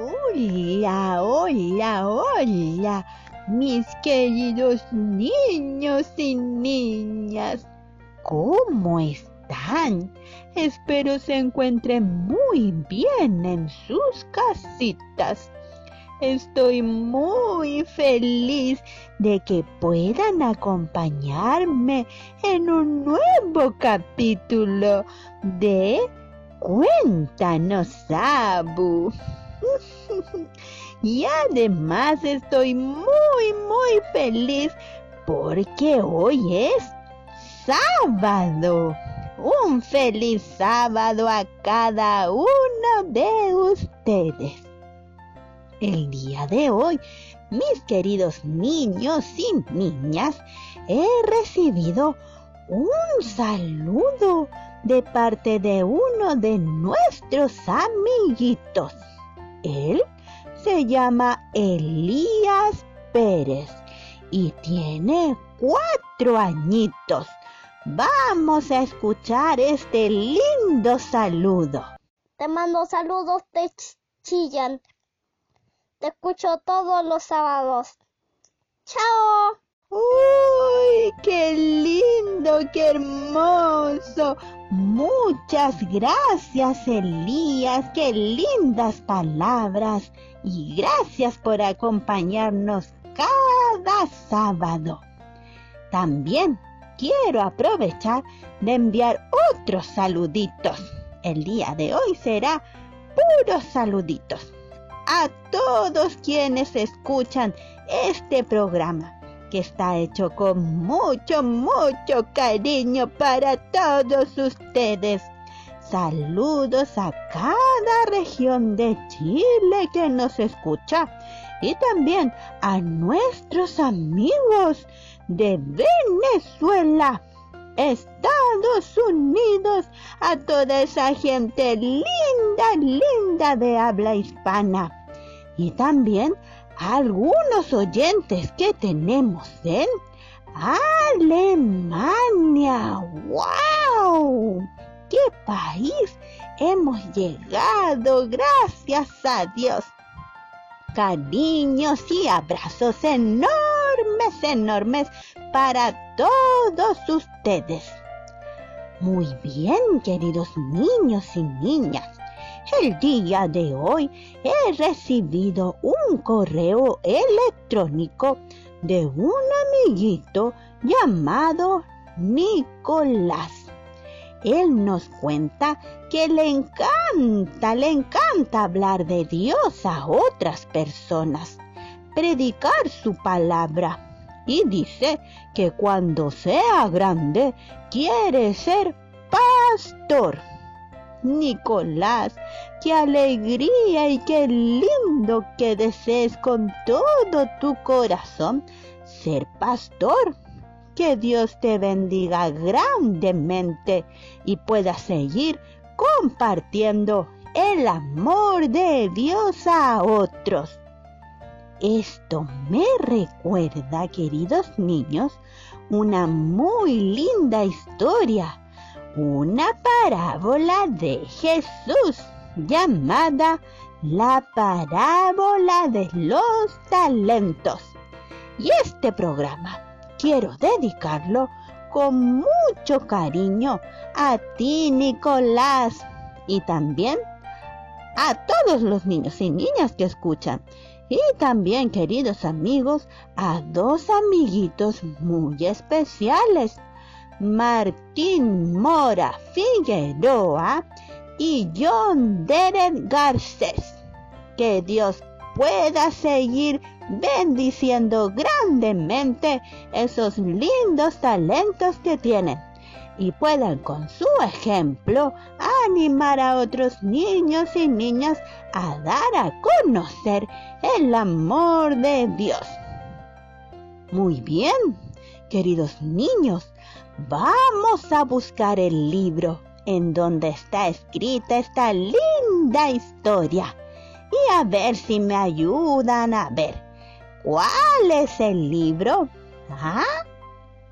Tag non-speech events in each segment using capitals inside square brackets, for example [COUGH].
Hola, hola, hola, mis queridos niños y niñas. ¿Cómo están? Espero se encuentren muy bien en sus casitas. Estoy muy feliz de que puedan acompañarme en un nuevo capítulo de Cuéntanos, Abu. [LAUGHS] y además estoy muy, muy feliz porque hoy es sábado. Un feliz sábado a cada uno de ustedes. El día de hoy, mis queridos niños y niñas, he recibido un saludo de parte de uno de nuestros amiguitos. Él se llama Elías Pérez y tiene cuatro añitos. Vamos a escuchar este lindo saludo. Te mando saludos de Chillán. Te escucho todos los sábados. ¡Chao! ¡Uy, qué lindo, qué hermoso! Muchas gracias, Elías, qué lindas palabras. Y gracias por acompañarnos cada sábado. También quiero aprovechar de enviar otros saluditos. El día de hoy será puros saluditos a todos quienes escuchan este programa que está hecho con mucho, mucho cariño para todos ustedes. Saludos a cada región de Chile que nos escucha y también a nuestros amigos de Venezuela, Estados Unidos, a toda esa gente linda, linda de habla hispana y también algunos oyentes que tenemos en Alemania. ¡Wow! ¡Qué país hemos llegado! Gracias a Dios. Cariños y abrazos enormes, enormes para todos ustedes. Muy bien, queridos niños y niñas. El día de hoy he recibido un correo electrónico de un amiguito llamado Nicolás. Él nos cuenta que le encanta, le encanta hablar de Dios a otras personas, predicar su palabra. Y dice que cuando sea grande quiere ser pastor. Nicolás, qué alegría y qué lindo que desees con todo tu corazón ser pastor. Que Dios te bendiga grandemente y pueda seguir compartiendo el amor de Dios a otros. Esto me recuerda, queridos niños, una muy linda historia una parábola de Jesús llamada la parábola de los talentos. Y este programa quiero dedicarlo con mucho cariño a ti, Nicolás, y también a todos los niños y niñas que escuchan. Y también, queridos amigos, a dos amiguitos muy especiales Martín Mora Figueroa y John Derek Garcés. Que Dios pueda seguir bendiciendo grandemente esos lindos talentos que tienen y puedan con su ejemplo animar a otros niños y niñas a dar a conocer el amor de Dios. Muy bien, queridos niños, Vamos a buscar el libro en donde está escrita esta linda historia y a ver si me ayudan a ver. ¿Cuál es el libro? ¿Ah?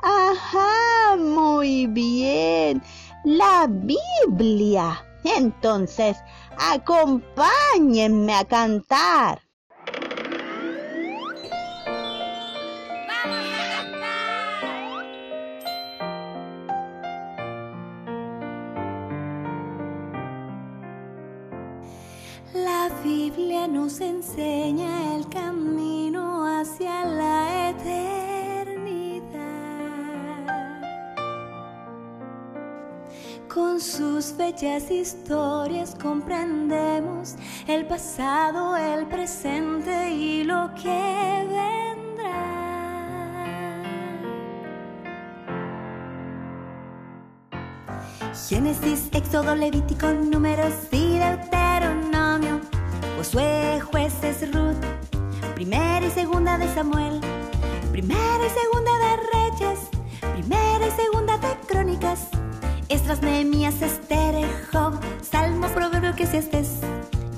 Ajá, muy bien. La Biblia. Entonces, acompáñenme a cantar. Nos enseña el camino hacia la eternidad. Con sus bellas historias comprendemos el pasado, el presente y lo que vendrá. Génesis, Éxodo, Levítico, Números y Deuteronomio. Josué, jueces, Ruth, primera y segunda de Samuel, primera y segunda de Reyes, primera y segunda de Crónicas, Estras, Nehemías, Esther, Job, Salmos, Proverbios, Eclesiastes,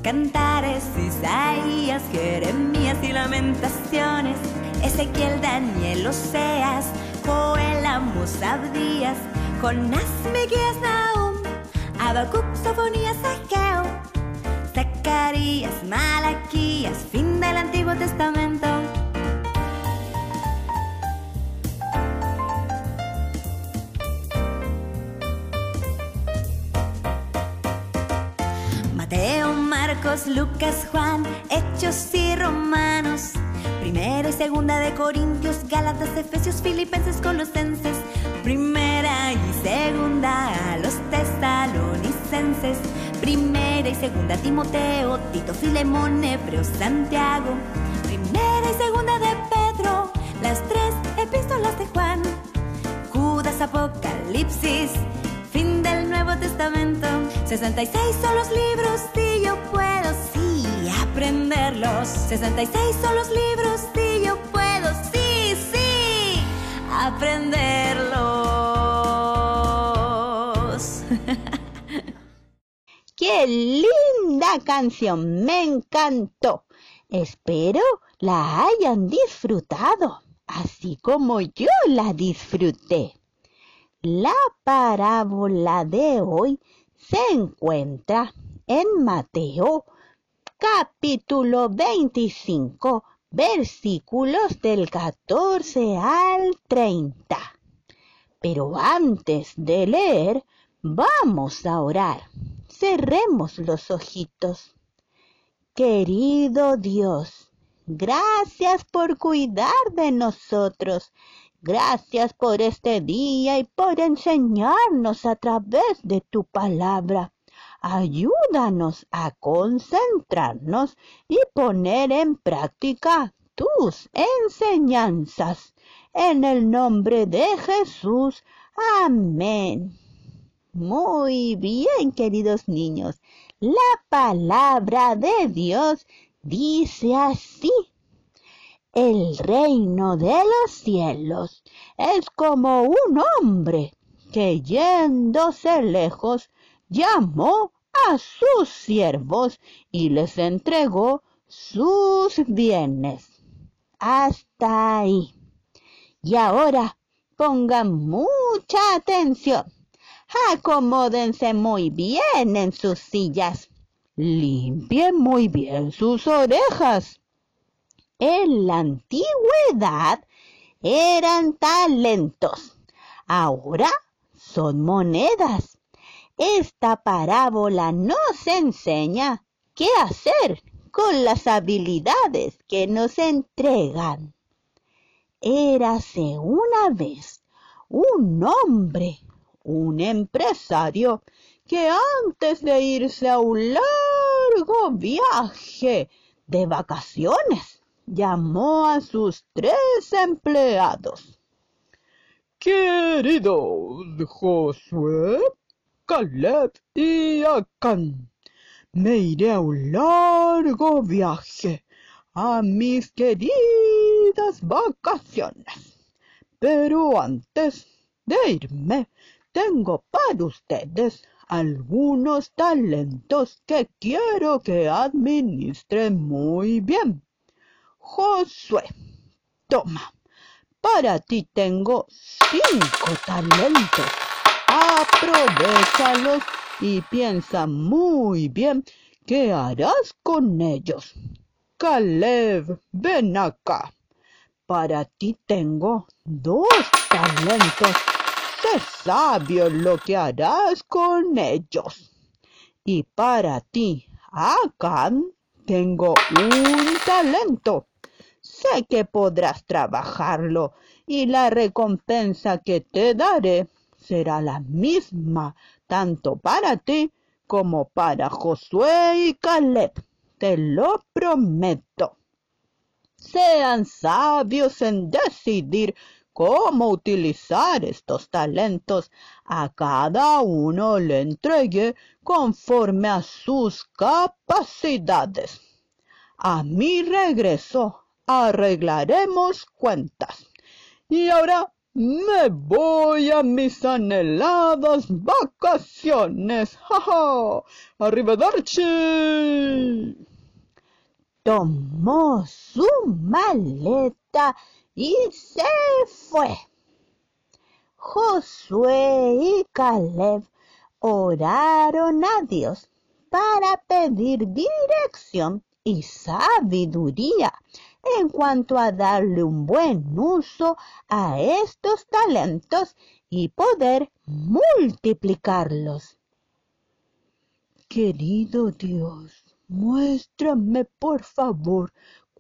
Cantares, Isaías, Jeremías y Lamentaciones, Ezequiel, Daniel, Oseas, Joel, Amos, Abdías, Jonás, Miqueas, Nahum, Habacuc, Sofonías, Ageo, Zacarías, Malaquías, fin del Antiguo Testamento. Mateo, Marcos, Lucas, Juan, Hechos y Romanos. Primera y segunda de Corintios, Gálatas, Efesios, Filipenses, Colosenses. Primera y segunda a los tesalonicenses. Primera y segunda Timoteo, Tito, Filemón, Hebreo, Santiago. Primera y segunda de Pedro, las tres epístolas de Juan. Judas, Apocalipsis, fin del Nuevo Testamento. 66 son los libros y yo puedo sí aprenderlos. 66 son los libros y yo puedo sí, sí aprenderlos. ¡Qué linda canción! Me encantó. Espero la hayan disfrutado, así como yo la disfruté. La parábola de hoy se encuentra en Mateo capítulo 25, versículos del 14 al 30. Pero antes de leer, vamos a orar. Cerremos los ojitos. Querido Dios, gracias por cuidar de nosotros. Gracias por este día y por enseñarnos a través de tu palabra. Ayúdanos a concentrarnos y poner en práctica tus enseñanzas. En el nombre de Jesús. Amén. Muy bien, queridos niños. La palabra de Dios dice así. El reino de los cielos es como un hombre que yéndose lejos llamó a sus siervos y les entregó sus bienes. Hasta ahí. Y ahora pongan mucha atención. Acomódense muy bien en sus sillas. Limpien muy bien sus orejas. En la antigüedad eran talentos. Ahora son monedas. Esta parábola nos enseña qué hacer con las habilidades que nos entregan. Érase una vez un hombre, un empresario, que antes de irse a un largo viaje de vacaciones, llamó a sus tres empleados. Queridos Josué, Caleb y Acán, me iré a un largo viaje a mis queridas vacaciones. Pero antes de irme, tengo para ustedes algunos talentos que quiero que administren muy bien. Josué, toma, para ti tengo cinco talentos. Aprovechalos y piensa muy bien qué harás con ellos. Caleb, ven acá. Para ti tengo dos talentos. Sabio lo que harás con ellos. Y para ti, Acán, tengo un talento. Sé que podrás trabajarlo y la recompensa que te daré será la misma tanto para ti como para Josué y Caleb. Te lo prometo. Sean sabios en decidir cómo utilizar estos talentos. A cada uno le entregue conforme a sus capacidades. A mi regreso arreglaremos cuentas. Y ahora me voy a mis anheladas vacaciones. ¡Ja, ja! ¡Arrivederci! Tomó su maleta y se fue. Josué y Caleb oraron a Dios para pedir dirección y sabiduría en cuanto a darle un buen uso a estos talentos y poder multiplicarlos. Querido Dios, muéstrame por favor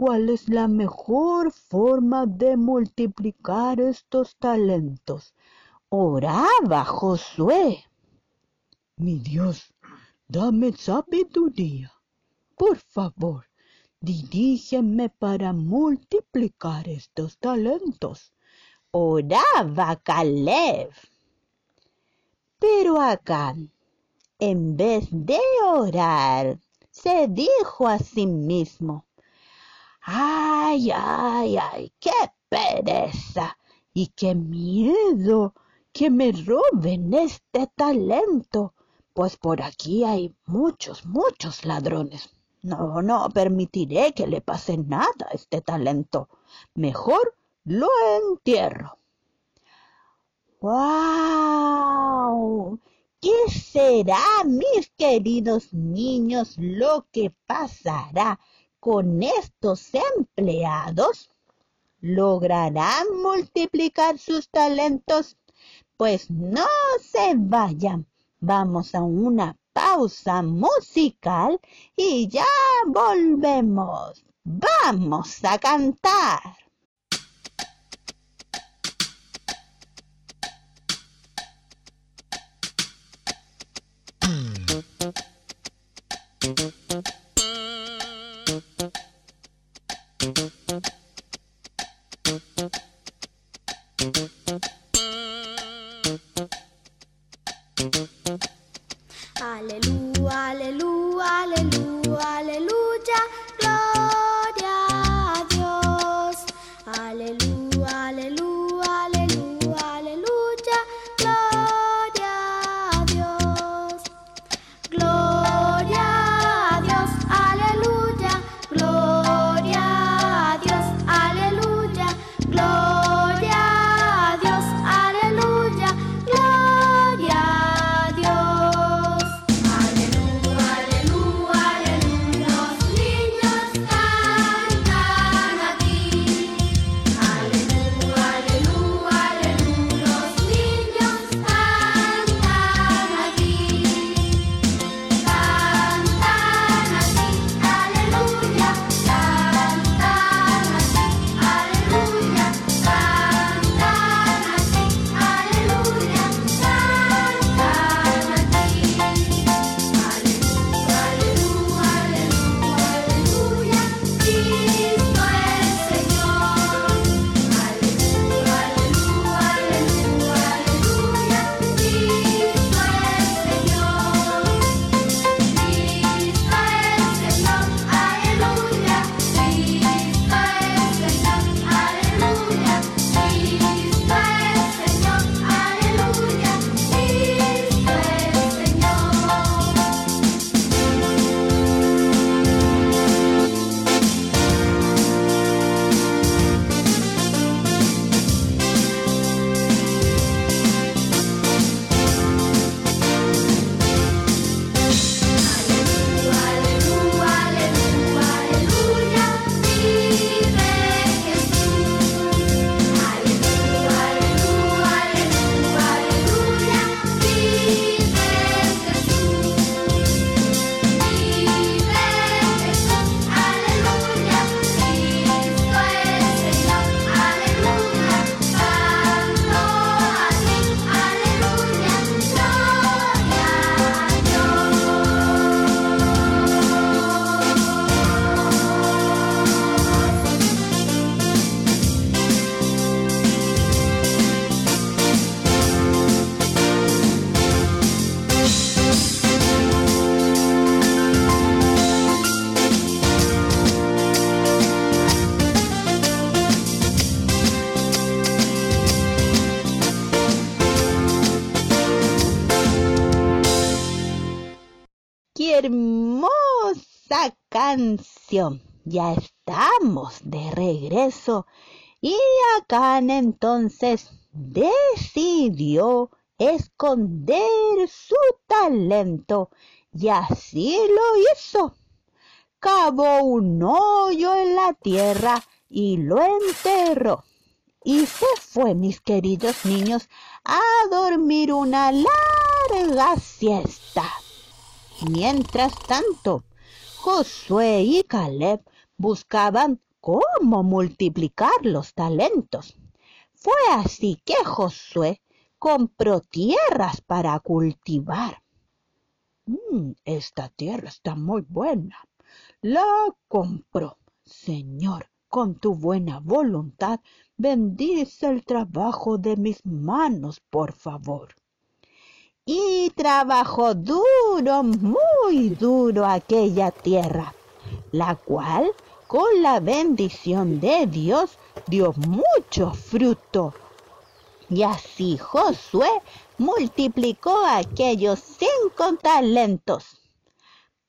cuál es la mejor forma de multiplicar estos talentos. Oraba Josué. Mi Dios, dame sabiduría. Por favor, dirígeme para multiplicar estos talentos. Oraba Caleb. Pero acá, en vez de orar, se dijo a sí mismo, ¡Ay, ay, ay! ¡Qué pereza! ¡Y qué miedo que me roben este talento! Pues por aquí hay muchos, muchos ladrones. No, no permitiré que le pase nada a este talento. Mejor lo entierro. ¡Wow! ¿Qué será, mis queridos niños, lo que pasará con estos empleados? ¿Lograrán multiplicar sus talentos? Pues no se vayan. Vamos a una pausa musical y ya volvemos. Vamos a cantar. Aleluya, canción. Ya estamos de regreso. Y Acán entonces decidió esconder su talento y así lo hizo. Cavó un hoyo en la tierra y lo enterró. Y se fue, mis queridos niños, a dormir una larga siesta. Mientras tanto, Josué y Caleb buscaban cómo multiplicar los talentos. Fue así que Josué compró tierras para cultivar. Mm, esta tierra está muy buena. La compró. Señor, con tu buena voluntad, bendice el trabajo de mis manos, por favor. Y trabajó duro, muy duro aquella tierra, la cual, con la bendición de Dios, dio mucho fruto. Y así Josué multiplicó aquellos cinco talentos.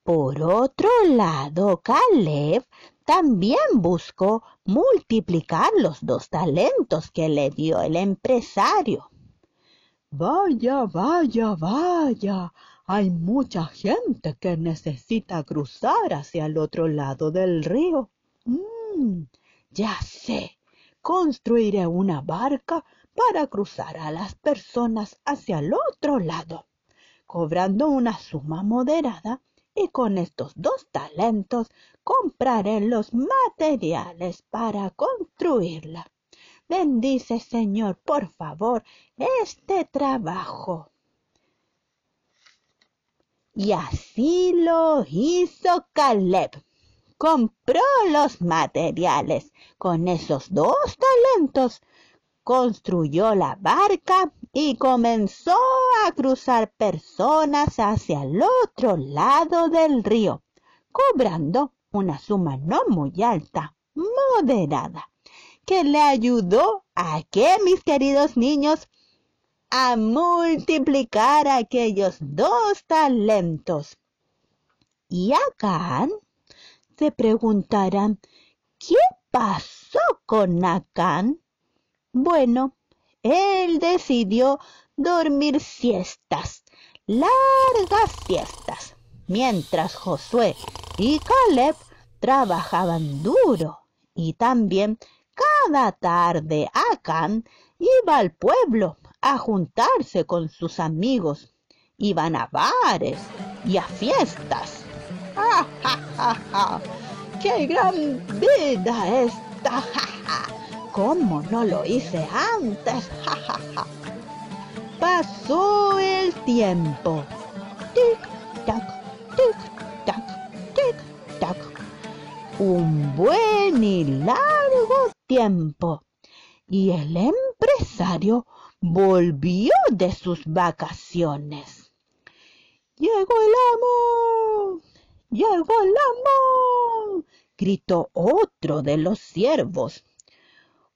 Por otro lado, Caleb también buscó multiplicar los dos talentos que le dio el empresario. Vaya, vaya, vaya. Hay mucha gente que necesita cruzar hacia el otro lado del río. Mm, ya sé. Construiré una barca para cruzar a las personas hacia el otro lado, cobrando una suma moderada y con estos dos talentos compraré los materiales para construirla. Bendice, Señor, por favor, este trabajo. Y así lo hizo Caleb. Compró los materiales. Con esos dos talentos construyó la barca y comenzó a cruzar personas hacia el otro lado del río, cobrando una suma no muy alta, moderada, que le ayudó a que mis queridos niños a multiplicar aquellos dos talentos. Y acá se preguntarán, ¿qué pasó con Acán? Bueno, él decidió dormir siestas, largas siestas, mientras Josué y Caleb trabajaban duro y también cada tarde Acán iba al pueblo a juntarse con sus amigos. Iban a bares y a fiestas. [LAUGHS] ¡Ja, ja, ja, ja! ¡Qué gran vida esta! [LAUGHS] ¡Ja, ja! ¿Cómo no lo hice antes? [LAUGHS] ¡Ja, ja, ja! Pasó el tiempo. Tic-tac, tic-tac, tic-tac. Un buen y largo tiempo. Y el empresario volvió de sus vacaciones. Llegó el amo. Llegó el amo. gritó otro de los siervos.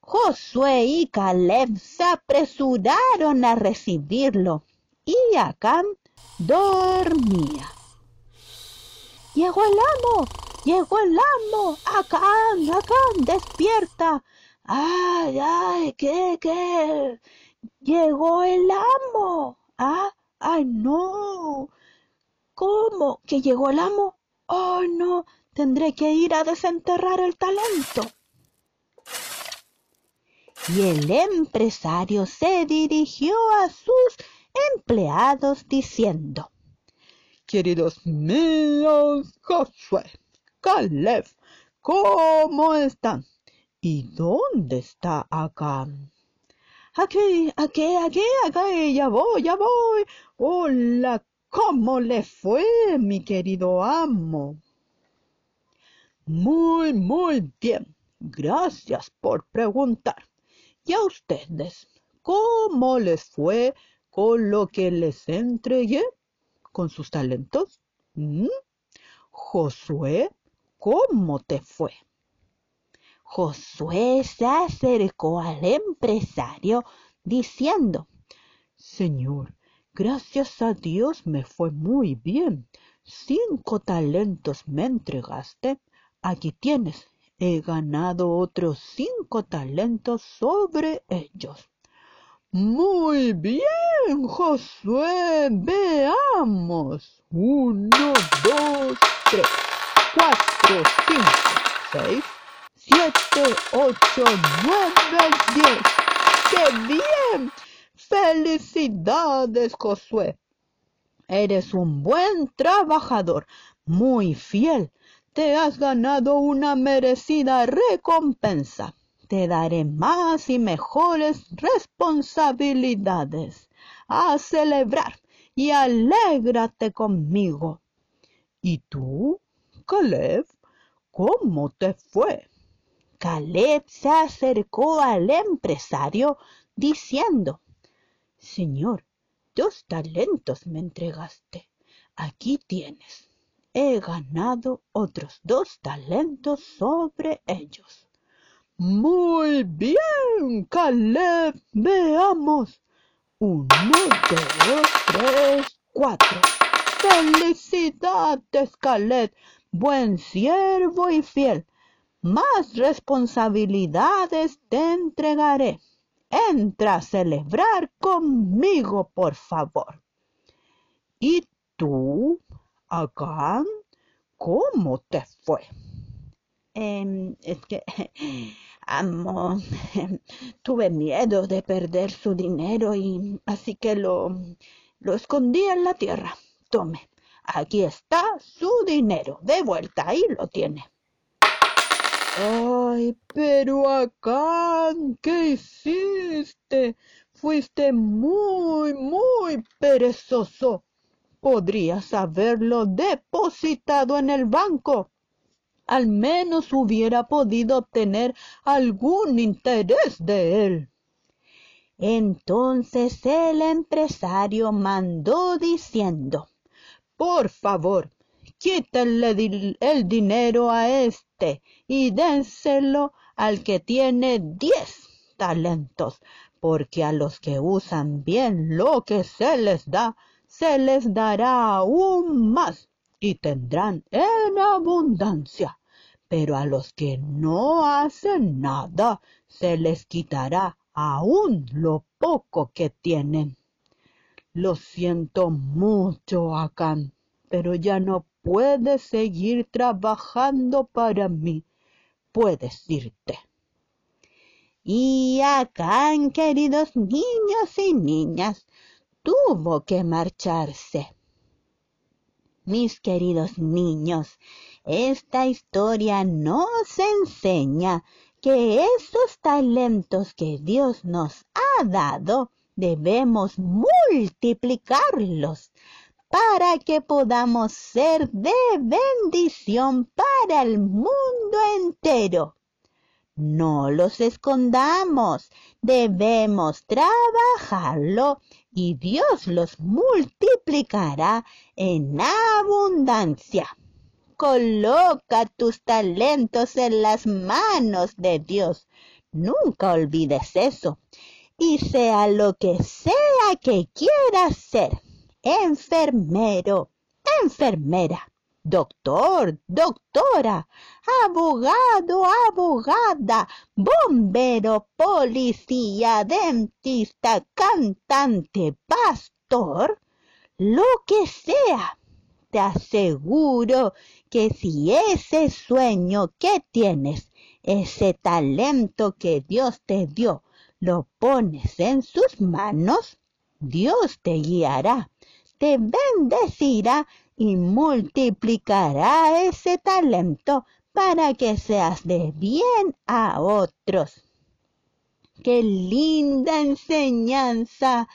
Josué y Caleb se apresuraron a recibirlo y Acán dormía. Llegó el amo, llegó el amo, Acán, Acán, despierta. Ay, ay, ¿qué, qué? Llegó el amo. Ah, ay, no. ¿Cómo? ¿Que llegó el amo? Oh, no, tendré que ir a desenterrar el talento y el empresario se dirigió a sus empleados diciendo, Queridos míos, Josué, Caleb, ¿cómo están? ¿Y dónde está acá? Aquí, aquí, aquí, aquí, ya voy, ya voy. Hola, ¿cómo le fue, mi querido amo? Muy, muy bien. Gracias por preguntar. ¿Y a ustedes? ¿Cómo les fue con lo que les entregué? ¿Con sus talentos? ¿Mm? Josué, ¿cómo te fue? Josué se acercó al empresario diciendo, Señor, gracias a Dios me fue muy bien. cinco talentos me entregaste, aquí tienes, he ganado otros cinco talentos sobre ellos. Muy bien, Josué, veamos. Uno, dos, tres, cuatro, cinco, seis, siete, ocho, nueve, diez. ¡Qué bien! Felicidades, Josué. Eres un buen trabajador, muy fiel. Te has ganado una merecida recompensa. Te daré más y mejores responsabilidades. A celebrar y alégrate conmigo. ¿Y tú, Caleb? ¿Cómo te fue? Caleb se acercó al empresario diciendo, Señor, dos talentos me entregaste. Aquí tienes. He ganado otros dos talentos sobre ellos. Muy bien, Caleb. Veamos. Uno, dos, tres, cuatro. Felicidades, Caleb. Buen siervo y fiel. Más responsabilidades te entregaré. Entra a celebrar conmigo, por favor. ¿Y tú, Agán? ¿Cómo te fue? Em, es que, [LAUGHS] amo, [LAUGHS] tuve miedo de perder su dinero y así que lo, lo escondí en la tierra. Tome, aquí está su dinero. De vuelta, ahí lo tiene. Ay, pero acá, ¿qué hiciste? Fuiste muy, muy perezoso. Podrías haberlo depositado en el banco. Al menos hubiera podido obtener algún interés de él. Entonces el empresario mandó diciendo, Por favor, quítenle el dinero a este y dénselo al que tiene diez talentos, porque a los que usan bien lo que se les da, se les dará aún más y tendrán en abundancia. Pero a los que no hacen nada, se les quitará aún lo poco que tienen. Lo siento mucho, Acán, pero ya no puedes seguir trabajando para mí. Puedes irte. Y Acán, queridos niños y niñas, tuvo que marcharse. Mis queridos niños, esta historia nos enseña que esos talentos que Dios nos ha dado debemos multiplicarlos para que podamos ser de bendición para el mundo entero. No los escondamos, debemos trabajarlo y Dios los multiplicará en abundancia. Coloca tus talentos en las manos de Dios. Nunca olvides eso. Y sea lo que sea que quieras ser, enfermero, enfermera, doctor, doctora, abogado, abogada, bombero, policía, dentista, cantante, pastor, lo que sea. Te aseguro que si ese sueño que tienes, ese talento que Dios te dio, lo pones en sus manos, Dios te guiará, te bendecirá y multiplicará ese talento para que seas de bien a otros. Qué linda enseñanza.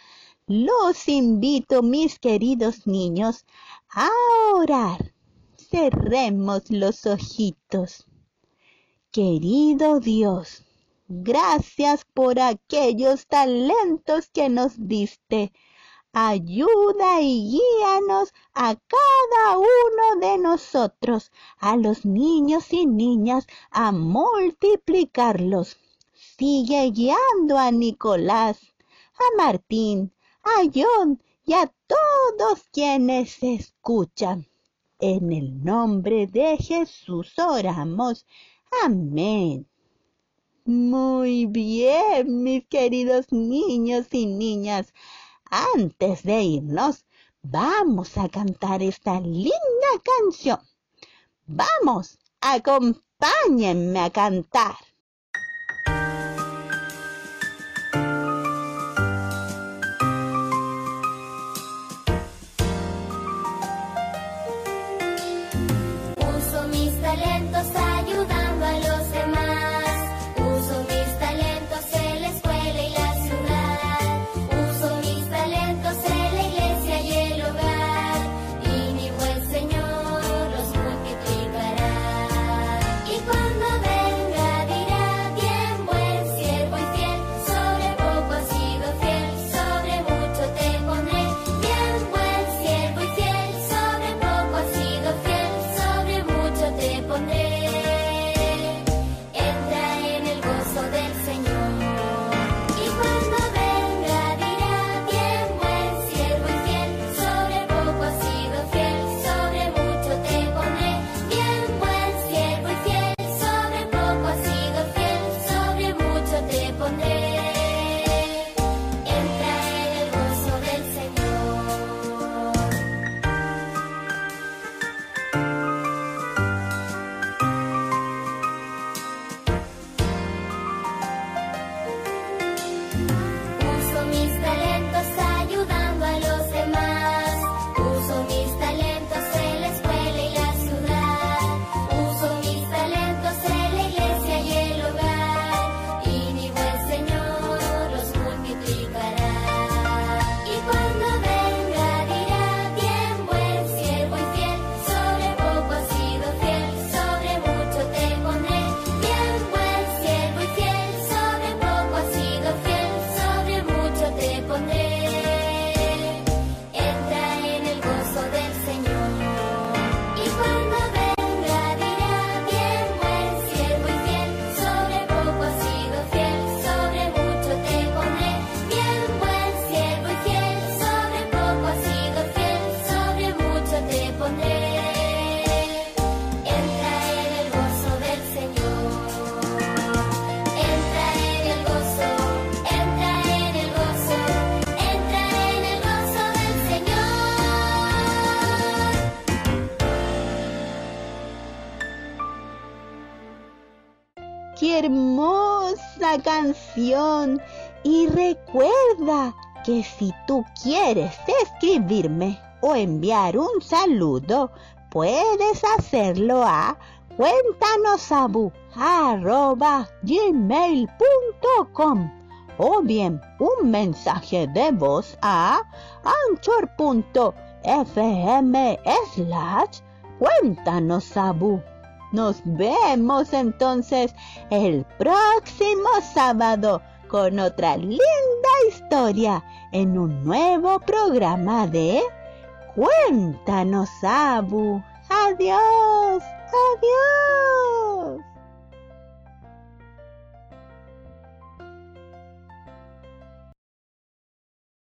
Los invito, mis queridos niños, a orar. Cerremos los ojitos. Querido Dios, gracias por aquellos talentos que nos diste ayuda y guíanos a cada uno de nosotros, a los niños y niñas, a multiplicarlos. Sigue guiando a Nicolás, a Martín, a John y a todos quienes escuchan. En el nombre de Jesús oramos. Amén. Muy bien, mis queridos niños y niñas. Antes de irnos, vamos a cantar esta linda canción. Vamos, acompáñenme a cantar. Hermosa canción. Y recuerda que si tú quieres escribirme o enviar un saludo, puedes hacerlo a cuéntanosabu.gmail.com o bien un mensaje de voz a anchor.fm slash cuéntanosabu. Nos vemos entonces el próximo sábado con otra linda historia en un nuevo programa de Cuéntanos, Abu. Adiós, adiós.